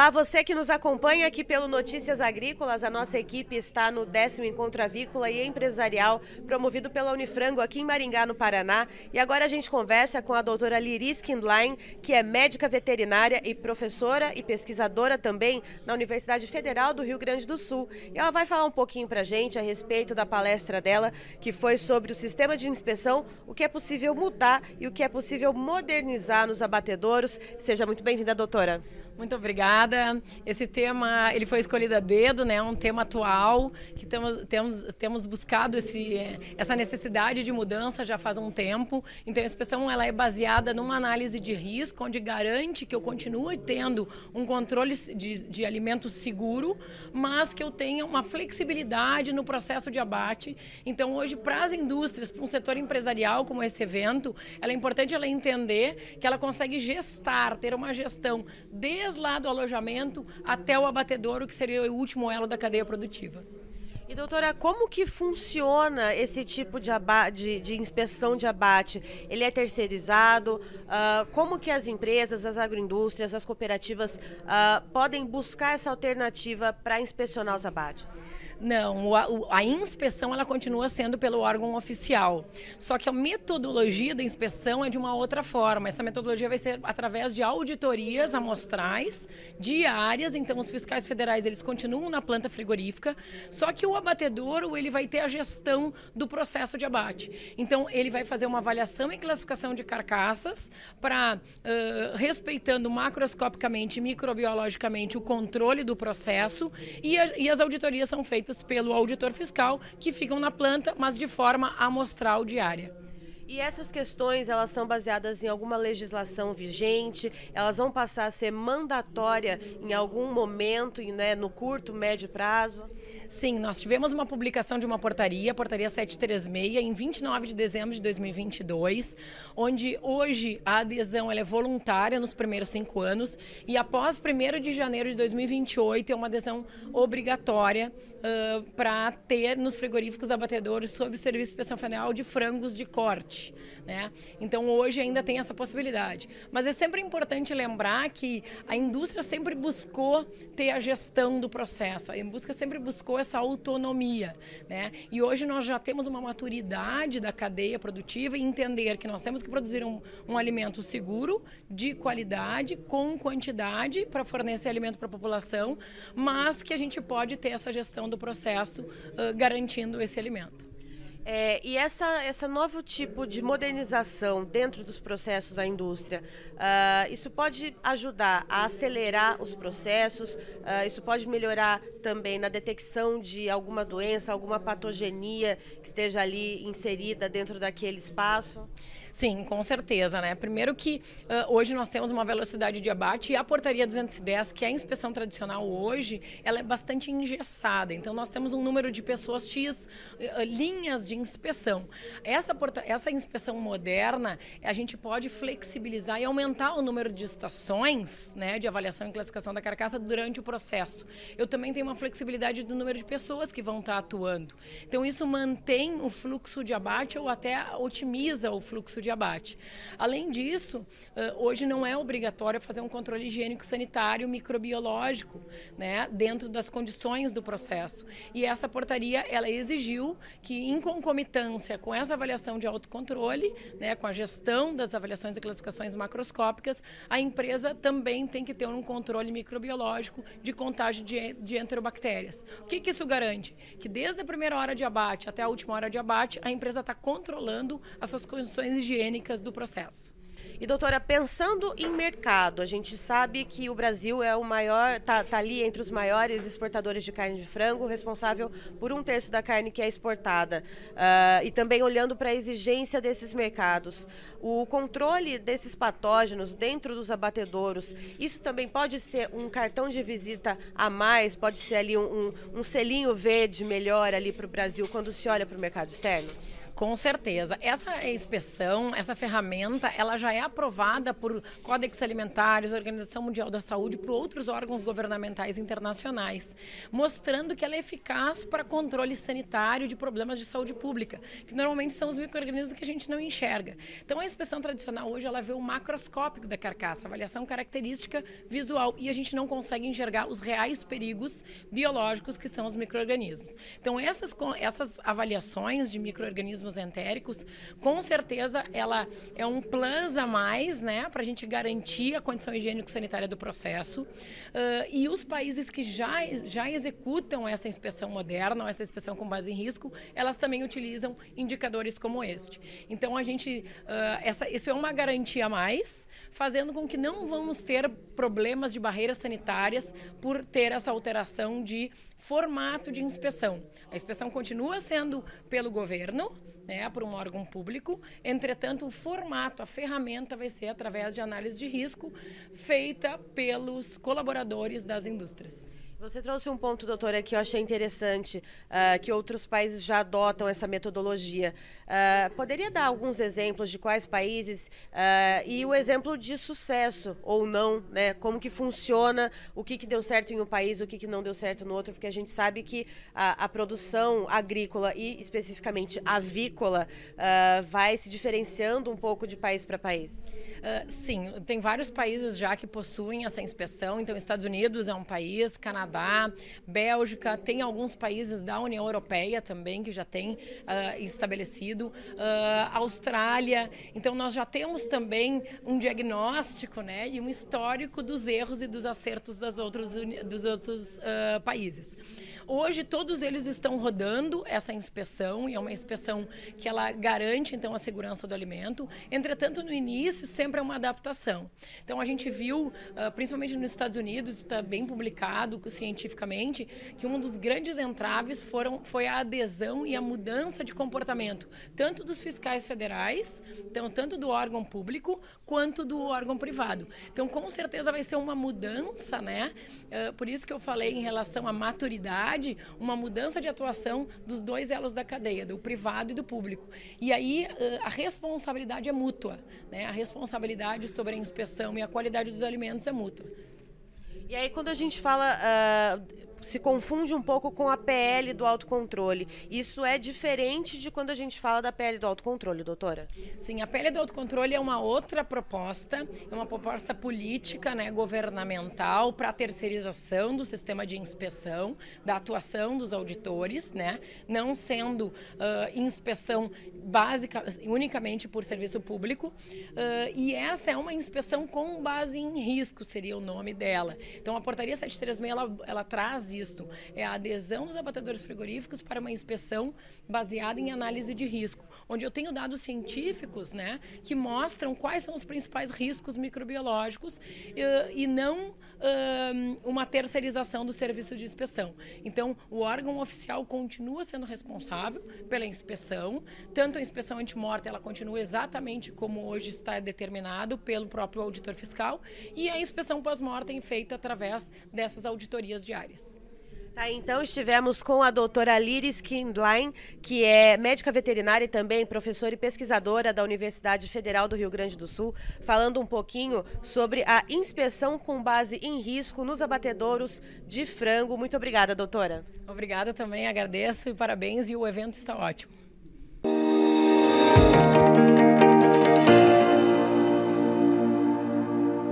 Olá, você que nos acompanha aqui pelo Notícias Agrícolas. A nossa equipe está no décimo Encontro Avícola e Empresarial, promovido pela Unifrango aqui em Maringá, no Paraná. E agora a gente conversa com a doutora Liris Kindlein, que é médica veterinária e professora e pesquisadora também na Universidade Federal do Rio Grande do Sul. E ela vai falar um pouquinho para a gente a respeito da palestra dela, que foi sobre o sistema de inspeção, o que é possível mudar e o que é possível modernizar nos abatedouros. Seja muito bem-vinda, doutora. Muito obrigada. Esse tema ele foi escolhido a dedo, né? Um tema atual que temos, temos, temos buscado esse, essa necessidade de mudança já faz um tempo. Então a inspeção ela é baseada numa análise de risco, onde garante que eu continue tendo um controle de, de alimento seguro, mas que eu tenha uma flexibilidade no processo de abate. Então hoje para as indústrias, para um setor empresarial como esse evento, ela é importante ela entender que ela consegue gestar, ter uma gestão desde desde lá do alojamento até o abatedouro, que seria o último elo da cadeia produtiva. E doutora, como que funciona esse tipo de, de, de inspeção de abate? Ele é terceirizado? Uh, como que as empresas, as agroindústrias, as cooperativas uh, podem buscar essa alternativa para inspecionar os abates? Não, a, inspeção ela continua sendo pelo órgão oficial. Só que a metodologia da inspeção é de uma outra forma. Essa metodologia vai ser através de auditorias amostrais diárias. Então, os fiscais federais eles continuam na planta frigorífica. Só que o abatedouro ele vai ter a gestão do processo de abate. Então, ele vai fazer uma avaliação e classificação de carcaças para uh, respeitando macroscopicamente microbiologicamente o controle do processo e, a, e as auditorias são feitas feitas pelo auditor fiscal, que ficam na planta, mas de forma amostral diária. E essas questões, elas são baseadas em alguma legislação vigente? Elas vão passar a ser mandatória em algum momento, né, no curto, médio prazo? Sim, nós tivemos uma publicação de uma portaria, portaria 736, em 29 de dezembro de 2022, onde hoje a adesão é voluntária nos primeiros cinco anos e após 1 de janeiro de 2028 é uma adesão obrigatória uh, para ter nos frigoríficos abatedores sob serviço de federal de frangos de corte. Né? Então hoje ainda tem essa possibilidade. Mas é sempre importante lembrar que a indústria sempre buscou ter a gestão do processo, a indústria sempre buscou essa autonomia, né? E hoje nós já temos uma maturidade da cadeia produtiva e entender que nós temos que produzir um, um alimento seguro, de qualidade, com quantidade para fornecer alimento para a população, mas que a gente pode ter essa gestão do processo uh, garantindo esse alimento. É, e essa, essa novo tipo de modernização dentro dos processos da indústria, uh, isso pode ajudar a acelerar os processos, uh, isso pode melhorar também na detecção de alguma doença, alguma patogenia que esteja ali inserida dentro daquele espaço? Sim, com certeza, né? Primeiro que uh, hoje nós temos uma velocidade de abate e a portaria 210, que é a inspeção tradicional hoje, ela é bastante engessada. Então nós temos um número de pessoas X uh, linhas de inspeção. Essa, porta, essa inspeção moderna, a gente pode flexibilizar e aumentar o número de estações, né, de avaliação e classificação da carcaça durante o processo. Eu também tenho uma flexibilidade do número de pessoas que vão estar atuando. Então isso mantém o fluxo de abate ou até otimiza o fluxo de abate. Além disso, hoje não é obrigatório fazer um controle higiênico sanitário microbiológico, né, dentro das condições do processo. E essa portaria, ela exigiu que em concomitância com essa avaliação de autocontrole, né, com a gestão das avaliações e classificações macroscópicas, a empresa também tem que ter um controle microbiológico de contágio de, de enterobactérias. O que, que isso garante? Que desde a primeira hora de abate até a última hora de abate, a empresa está controlando as suas condições higiênicas higiênicas do processo. E doutora, pensando em mercado, a gente sabe que o Brasil é o maior, tá, tá, ali entre os maiores exportadores de carne de frango, responsável por um terço da carne que é exportada. Uh, e também olhando para a exigência desses mercados, o controle desses patógenos dentro dos abatedouros, isso também pode ser um cartão de visita a mais, pode ser ali um, um, um selinho verde melhor ali para o Brasil quando se olha para o mercado externo? Com certeza. Essa inspeção, essa ferramenta, ela já é aprovada por Códex Alimentares, Organização Mundial da Saúde, por outros órgãos governamentais internacionais, mostrando que ela é eficaz para controle sanitário de problemas de saúde pública, que normalmente são os micro-organismos que a gente não enxerga. Então, a inspeção tradicional hoje, ela vê o macroscópico da carcaça, avaliação característica visual, e a gente não consegue enxergar os reais perigos biológicos que são os micro-organismos. Então, essas, essas avaliações de micro-organismos entéricos, com certeza, ela é um plus a mais, né, para a gente garantir a condição higiênico-sanitária do processo. Uh, e os países que já, já executam essa inspeção moderna, ou essa inspeção com base em risco, elas também utilizam indicadores como este. Então, a gente, uh, essa, isso é uma garantia a mais, fazendo com que não vamos ter problemas de barreiras sanitárias por ter essa alteração de formato de inspeção. A inspeção continua sendo pelo governo, né, por um órgão público, entretanto, o formato, a ferramenta vai ser através de análise de risco feita pelos colaboradores das indústrias. Você trouxe um ponto, doutora, que eu achei interessante, uh, que outros países já adotam essa metodologia. Uh, poderia dar alguns exemplos de quais países uh, e o exemplo de sucesso ou não, né? Como que funciona, o que, que deu certo em um país, o que, que não deu certo no outro, porque a gente sabe que a, a produção agrícola e especificamente avícola vai se diferenciando um pouco de país para país. Uh, sim, tem vários países já que possuem essa inspeção. Então, Estados Unidos é um país, Canadá, Bélgica, tem alguns países da União Europeia também que já tem uh, estabelecido, uh, Austrália. Então, nós já temos também um diagnóstico, né, e um histórico dos erros e dos acertos das outros, dos outros países. Hoje, todos eles estão rodando essa inspeção e é uma inspeção que ela garante então a segurança do alimento. Entretanto, no início sempre sempre é uma adaptação. Então a gente viu, uh, principalmente nos Estados Unidos, está bem publicado cientificamente, que um dos grandes entraves foram, foi a adesão e a mudança de comportamento, tanto dos fiscais federais, então, tanto do órgão público, quanto do órgão privado. Então, com certeza vai ser uma mudança, né? Uh, por isso que eu falei em relação à maturidade, uma mudança de atuação dos dois elos da cadeia, do privado e do público. E aí uh, a responsabilidade é mútua, né? A responsabilidade responsabilidade sobre a inspeção e a qualidade dos alimentos é mútua. E aí, quando a gente fala uh, se confunde um pouco com a PL do autocontrole. Isso é diferente de quando a gente fala da PL do autocontrole, doutora? Sim, a PL do autocontrole é uma outra proposta, é uma proposta política, né, governamental para a terceirização do sistema de inspeção, da atuação dos auditores, né, não sendo uh, inspeção básica, unicamente por serviço público. Uh, e essa é uma inspeção com base em risco, seria o nome dela. Então, a portaria 736 ela, ela traz isto. É a adesão dos abatedores frigoríficos para uma inspeção baseada em análise de risco, onde eu tenho dados científicos né, que mostram quais são os principais riscos microbiológicos uh, e não uh, uma terceirização do serviço de inspeção. Então, o órgão oficial continua sendo responsável pela inspeção, tanto a inspeção antimorta ela continua exatamente como hoje está determinado pelo próprio auditor fiscal, e a inspeção pós-mortem feita através dessas auditorias diárias. Tá, então estivemos com a doutora Liris Kindlein, que é médica veterinária e também professora e pesquisadora da Universidade Federal do Rio Grande do Sul, falando um pouquinho sobre a inspeção com base em risco nos abatedouros de frango. Muito obrigada, doutora. Obrigada também, agradeço e parabéns, e o evento está ótimo.